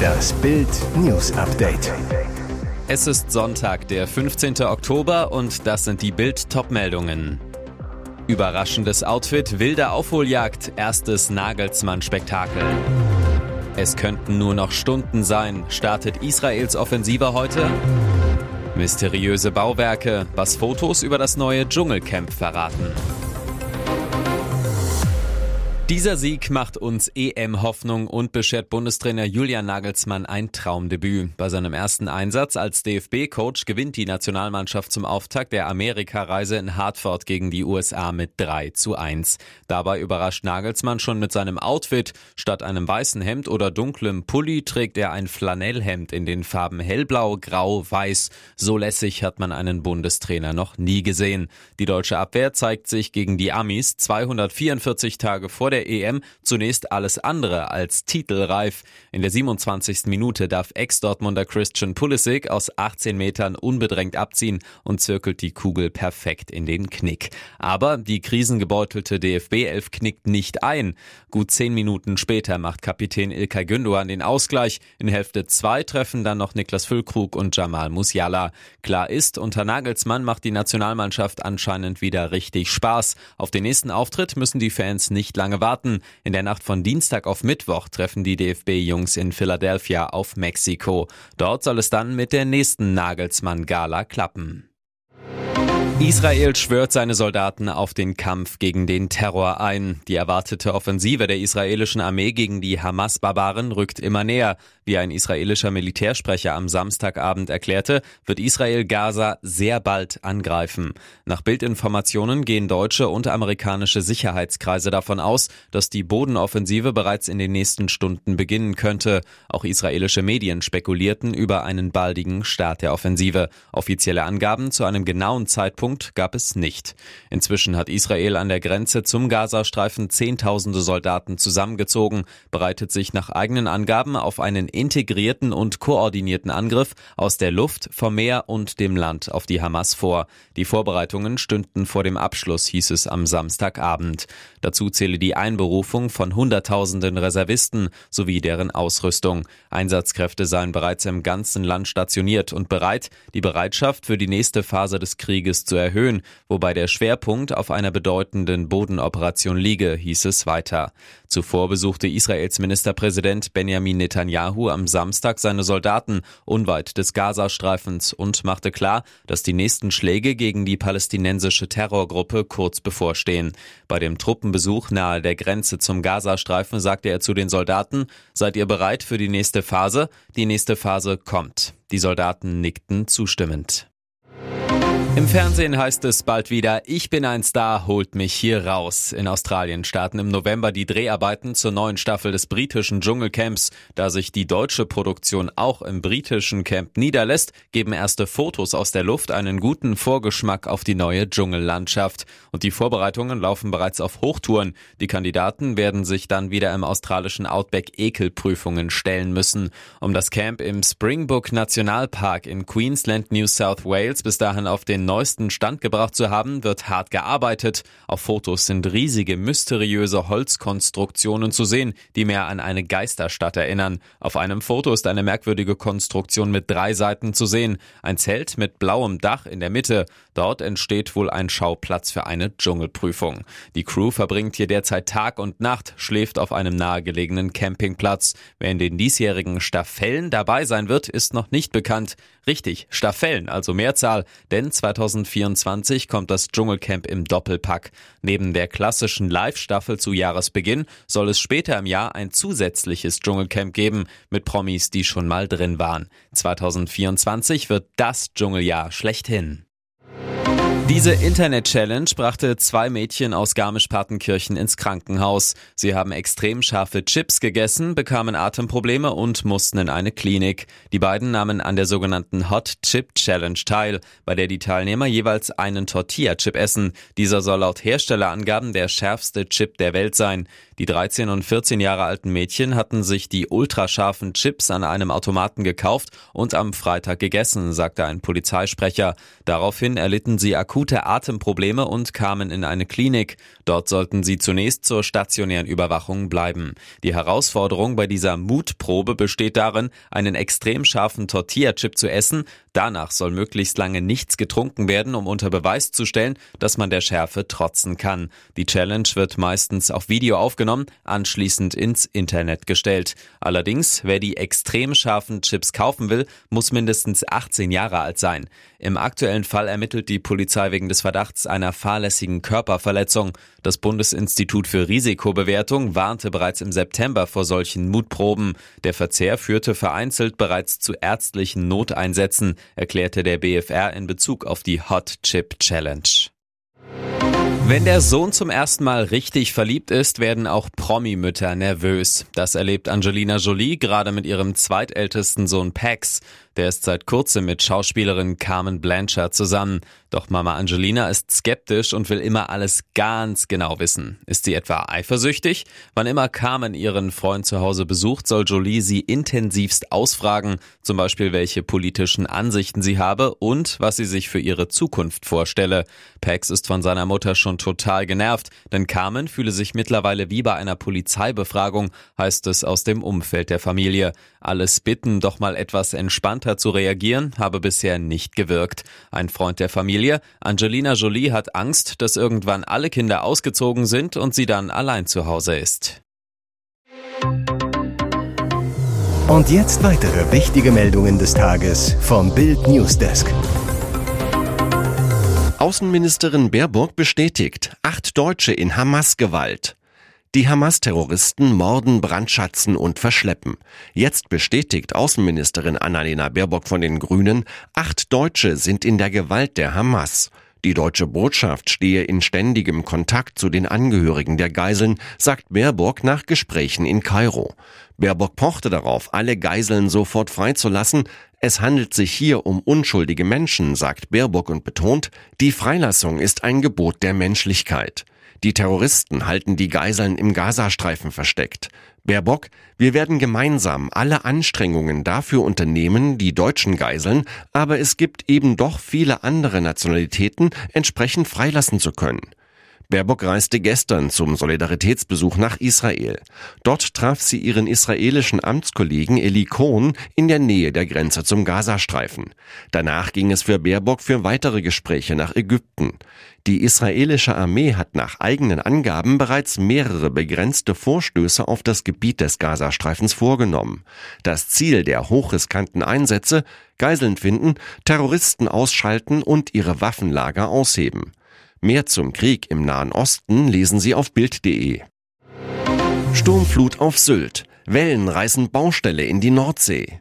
Das Bild News Update. Es ist Sonntag, der 15. Oktober und das sind die Bild Topmeldungen. Überraschendes Outfit, wilde Aufholjagd, erstes Nagelsmann-Spektakel. Es könnten nur noch Stunden sein. Startet Israels Offensive heute? Mysteriöse Bauwerke, was Fotos über das neue Dschungelcamp verraten. Dieser Sieg macht uns EM-Hoffnung und beschert Bundestrainer Julian Nagelsmann ein Traumdebüt. Bei seinem ersten Einsatz als DFB-Coach gewinnt die Nationalmannschaft zum Auftakt der Amerikareise in Hartford gegen die USA mit 3 zu 1. Dabei überrascht Nagelsmann schon mit seinem Outfit. Statt einem weißen Hemd oder dunklem Pulli trägt er ein Flanellhemd in den Farben hellblau, grau, weiß. So lässig hat man einen Bundestrainer noch nie gesehen. Die deutsche Abwehr zeigt sich gegen die Amis 244 Tage vor der der EM zunächst alles andere als titelreif. In der 27. Minute darf Ex-Dortmunder Christian Pulisic aus 18 Metern unbedrängt abziehen und zirkelt die Kugel perfekt in den Knick. Aber die krisengebeutelte DFB-Elf knickt nicht ein. Gut zehn Minuten später macht Kapitän Ilkay Gündogan den Ausgleich. In Hälfte 2 treffen dann noch Niklas Füllkrug und Jamal Musiala. Klar ist, unter Nagelsmann macht die Nationalmannschaft anscheinend wieder richtig Spaß. Auf den nächsten Auftritt müssen die Fans nicht lange warten warten. In der Nacht von Dienstag auf Mittwoch treffen die DFB-Jungs in Philadelphia auf Mexiko. Dort soll es dann mit der nächsten Nagelsmann-Gala klappen. Israel schwört seine Soldaten auf den Kampf gegen den Terror ein. Die erwartete Offensive der israelischen Armee gegen die Hamas-Barbaren rückt immer näher. Wie ein israelischer Militärsprecher am Samstagabend erklärte, wird Israel Gaza sehr bald angreifen. Nach Bildinformationen gehen deutsche und amerikanische Sicherheitskreise davon aus, dass die Bodenoffensive bereits in den nächsten Stunden beginnen könnte. Auch israelische Medien spekulierten über einen baldigen Start der Offensive. Offizielle Angaben zu einem genauen Zeitpunkt Punkt gab es nicht. Inzwischen hat Israel an der Grenze zum Gazastreifen Zehntausende Soldaten zusammengezogen, bereitet sich nach eigenen Angaben auf einen integrierten und koordinierten Angriff aus der Luft, vom Meer und dem Land auf die Hamas vor. Die Vorbereitungen stünden vor dem Abschluss, hieß es am Samstagabend. Dazu zähle die Einberufung von Hunderttausenden Reservisten sowie deren Ausrüstung. Einsatzkräfte seien bereits im ganzen Land stationiert und bereit, die Bereitschaft für die nächste Phase des Krieges zu erhöhen, wobei der Schwerpunkt auf einer bedeutenden Bodenoperation liege, hieß es weiter. Zuvor besuchte Israels Ministerpräsident Benjamin Netanyahu am Samstag seine Soldaten unweit des Gazastreifens und machte klar, dass die nächsten Schläge gegen die palästinensische Terrorgruppe kurz bevorstehen. Bei dem Truppenbesuch nahe der Grenze zum Gazastreifen sagte er zu den Soldaten, seid ihr bereit für die nächste Phase? Die nächste Phase kommt. Die Soldaten nickten zustimmend. Im Fernsehen heißt es bald wieder, ich bin ein Star, holt mich hier raus. In Australien starten im November die Dreharbeiten zur neuen Staffel des britischen Dschungelcamps. Da sich die deutsche Produktion auch im britischen Camp niederlässt, geben erste Fotos aus der Luft einen guten Vorgeschmack auf die neue Dschungellandschaft. Und die Vorbereitungen laufen bereits auf Hochtouren. Die Kandidaten werden sich dann wieder im australischen Outback Ekelprüfungen stellen müssen. Um das Camp im Springbok Nationalpark in Queensland, New South Wales bis dahin auf den den neuesten Stand gebracht zu haben, wird hart gearbeitet. Auf Fotos sind riesige, mysteriöse Holzkonstruktionen zu sehen, die mehr an eine Geisterstadt erinnern. Auf einem Foto ist eine merkwürdige Konstruktion mit drei Seiten zu sehen. Ein Zelt mit blauem Dach in der Mitte. Dort entsteht wohl ein Schauplatz für eine Dschungelprüfung. Die Crew verbringt hier derzeit Tag und Nacht, schläft auf einem nahegelegenen Campingplatz. Wer in den diesjährigen Staffellen dabei sein wird, ist noch nicht bekannt. Richtig, Staffellen, also Mehrzahl, denn 2024 kommt das Dschungelcamp im Doppelpack. Neben der klassischen Live-Staffel zu Jahresbeginn soll es später im Jahr ein zusätzliches Dschungelcamp geben mit Promis, die schon mal drin waren. 2024 wird das Dschungeljahr schlechthin. Diese Internet-Challenge brachte zwei Mädchen aus Garmisch-Partenkirchen ins Krankenhaus. Sie haben extrem scharfe Chips gegessen, bekamen Atemprobleme und mussten in eine Klinik. Die beiden nahmen an der sogenannten Hot Chip Challenge teil, bei der die Teilnehmer jeweils einen Tortilla-Chip essen. Dieser soll laut Herstellerangaben der schärfste Chip der Welt sein. Die 13 und 14 Jahre alten Mädchen hatten sich die ultrascharfen Chips an einem Automaten gekauft und am Freitag gegessen, sagte ein Polizeisprecher. Daraufhin erlitten sie akute Atemprobleme und kamen in eine Klinik. Dort sollten sie zunächst zur stationären Überwachung bleiben. Die Herausforderung bei dieser Mutprobe besteht darin, einen extrem scharfen Tortilla-Chip zu essen. Danach soll möglichst lange nichts getrunken werden, um unter Beweis zu stellen, dass man der Schärfe trotzen kann. Die Challenge wird meistens auf Video aufgenommen, anschließend ins Internet gestellt. Allerdings, wer die extrem scharfen Chips kaufen will, muss mindestens 18 Jahre alt sein. Im aktuellen Fall ermittelt die Polizei wegen des Verdachts einer fahrlässigen Körperverletzung. Das Bundesinstitut für Risikobewertung warnte bereits im September vor solchen Mutproben. Der Verzehr führte vereinzelt bereits zu ärztlichen Noteinsätzen, erklärte der BFR in Bezug auf die Hot Chip Challenge. Wenn der Sohn zum ersten Mal richtig verliebt ist, werden auch Promi-Mütter nervös. Das erlebt Angelina Jolie gerade mit ihrem zweitältesten Sohn Pax. Der ist seit kurzem mit Schauspielerin Carmen Blanchard zusammen. Doch Mama Angelina ist skeptisch und will immer alles ganz genau wissen. Ist sie etwa eifersüchtig? Wann immer Carmen ihren Freund zu Hause besucht, soll Jolie sie intensivst ausfragen, zum Beispiel welche politischen Ansichten sie habe und was sie sich für ihre Zukunft vorstelle. Pax ist von seiner Mutter schon total genervt, denn Carmen fühle sich mittlerweile wie bei einer Polizeibefragung, heißt es aus dem Umfeld der Familie. Alles bitten, doch mal etwas entspannter zu reagieren, habe bisher nicht gewirkt. Ein Freund der Familie, Angelina Jolie, hat Angst, dass irgendwann alle Kinder ausgezogen sind und sie dann allein zu Hause ist. Und jetzt weitere wichtige Meldungen des Tages vom Bild Newsdesk. Außenministerin Baerbock bestätigt, acht Deutsche in Hamas-Gewalt. Die Hamas-Terroristen morden, brandschatzen und verschleppen. Jetzt bestätigt Außenministerin Annalena Baerbock von den Grünen, acht Deutsche sind in der Gewalt der Hamas. Die deutsche Botschaft stehe in ständigem Kontakt zu den Angehörigen der Geiseln, sagt Baerbock nach Gesprächen in Kairo. Baerbock pochte darauf, alle Geiseln sofort freizulassen. Es handelt sich hier um unschuldige Menschen, sagt Baerbock und betont, die Freilassung ist ein Gebot der Menschlichkeit. Die Terroristen halten die Geiseln im Gazastreifen versteckt. Baerbock, wir werden gemeinsam alle Anstrengungen dafür unternehmen, die deutschen Geiseln, aber es gibt eben doch viele andere Nationalitäten entsprechend freilassen zu können. Baerbock reiste gestern zum Solidaritätsbesuch nach Israel. Dort traf sie ihren israelischen Amtskollegen Eli Cohn in der Nähe der Grenze zum Gazastreifen. Danach ging es für Baerbock für weitere Gespräche nach Ägypten. Die israelische Armee hat nach eigenen Angaben bereits mehrere begrenzte Vorstöße auf das Gebiet des Gazastreifens vorgenommen. Das Ziel der hochriskanten Einsätze Geiseln finden, Terroristen ausschalten und ihre Waffenlager ausheben. Mehr zum Krieg im Nahen Osten lesen Sie auf Bild.de. Sturmflut auf Sylt. Wellen reißen Baustelle in die Nordsee.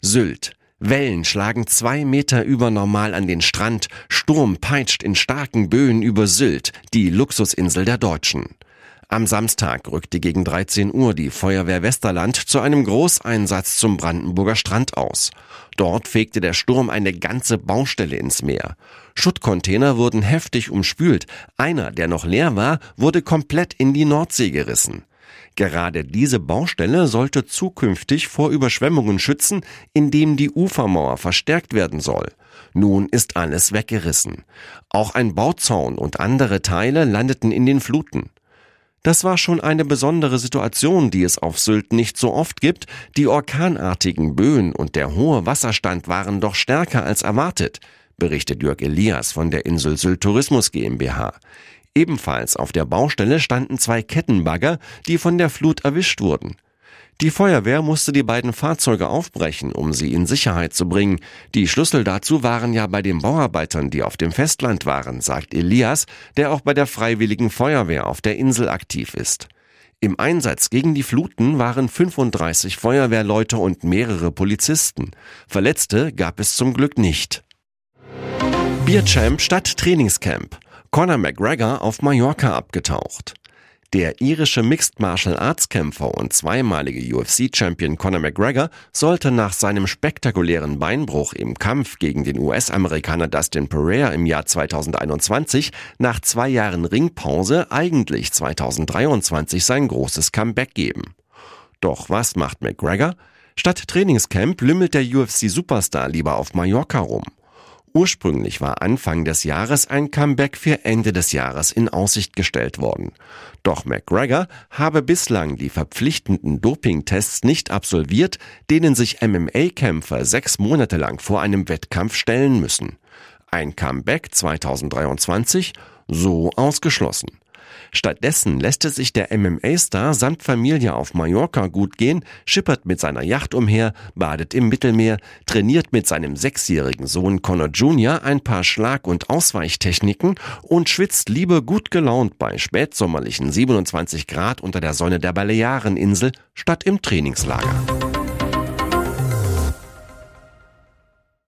Sylt. Wellen schlagen zwei Meter über normal an den Strand. Sturm peitscht in starken Böen über Sylt, die Luxusinsel der Deutschen. Am Samstag rückte gegen 13 Uhr die Feuerwehr Westerland zu einem Großeinsatz zum Brandenburger Strand aus. Dort fegte der Sturm eine ganze Baustelle ins Meer. Schuttcontainer wurden heftig umspült. Einer, der noch leer war, wurde komplett in die Nordsee gerissen. Gerade diese Baustelle sollte zukünftig vor Überschwemmungen schützen, indem die Ufermauer verstärkt werden soll. Nun ist alles weggerissen. Auch ein Bauzaun und andere Teile landeten in den Fluten. Das war schon eine besondere Situation, die es auf Sylt nicht so oft gibt. Die orkanartigen Böen und der hohe Wasserstand waren doch stärker als erwartet, berichtet Jörg Elias von der Insel Sylt Tourismus GmbH. Ebenfalls auf der Baustelle standen zwei Kettenbagger, die von der Flut erwischt wurden. Die Feuerwehr musste die beiden Fahrzeuge aufbrechen, um sie in Sicherheit zu bringen. Die Schlüssel dazu waren ja bei den Bauarbeitern, die auf dem Festland waren, sagt Elias, der auch bei der Freiwilligen Feuerwehr auf der Insel aktiv ist. Im Einsatz gegen die Fluten waren 35 Feuerwehrleute und mehrere Polizisten. Verletzte gab es zum Glück nicht. Bierchamp statt Trainingscamp. Conor McGregor auf Mallorca abgetaucht. Der irische Mixed Martial Arts Kämpfer und zweimalige UFC-Champion Conor McGregor sollte nach seinem spektakulären Beinbruch im Kampf gegen den US-Amerikaner Dustin Pereira im Jahr 2021 nach zwei Jahren Ringpause eigentlich 2023 sein großes Comeback geben. Doch was macht McGregor? Statt Trainingscamp lümmelt der UFC-Superstar lieber auf Mallorca rum. Ursprünglich war Anfang des Jahres ein Comeback für Ende des Jahres in Aussicht gestellt worden. Doch McGregor habe bislang die verpflichtenden Dopingtests nicht absolviert, denen sich MMA-Kämpfer sechs Monate lang vor einem Wettkampf stellen müssen. Ein Comeback 2023? So ausgeschlossen. Stattdessen lässt es sich der MMA-Star samt Familie auf Mallorca gut gehen, schippert mit seiner Yacht umher, badet im Mittelmeer, trainiert mit seinem sechsjährigen Sohn Connor Jr. ein paar Schlag- und Ausweichtechniken und schwitzt lieber gut gelaunt bei spätsommerlichen 27 Grad unter der Sonne der Baleareninsel statt im Trainingslager.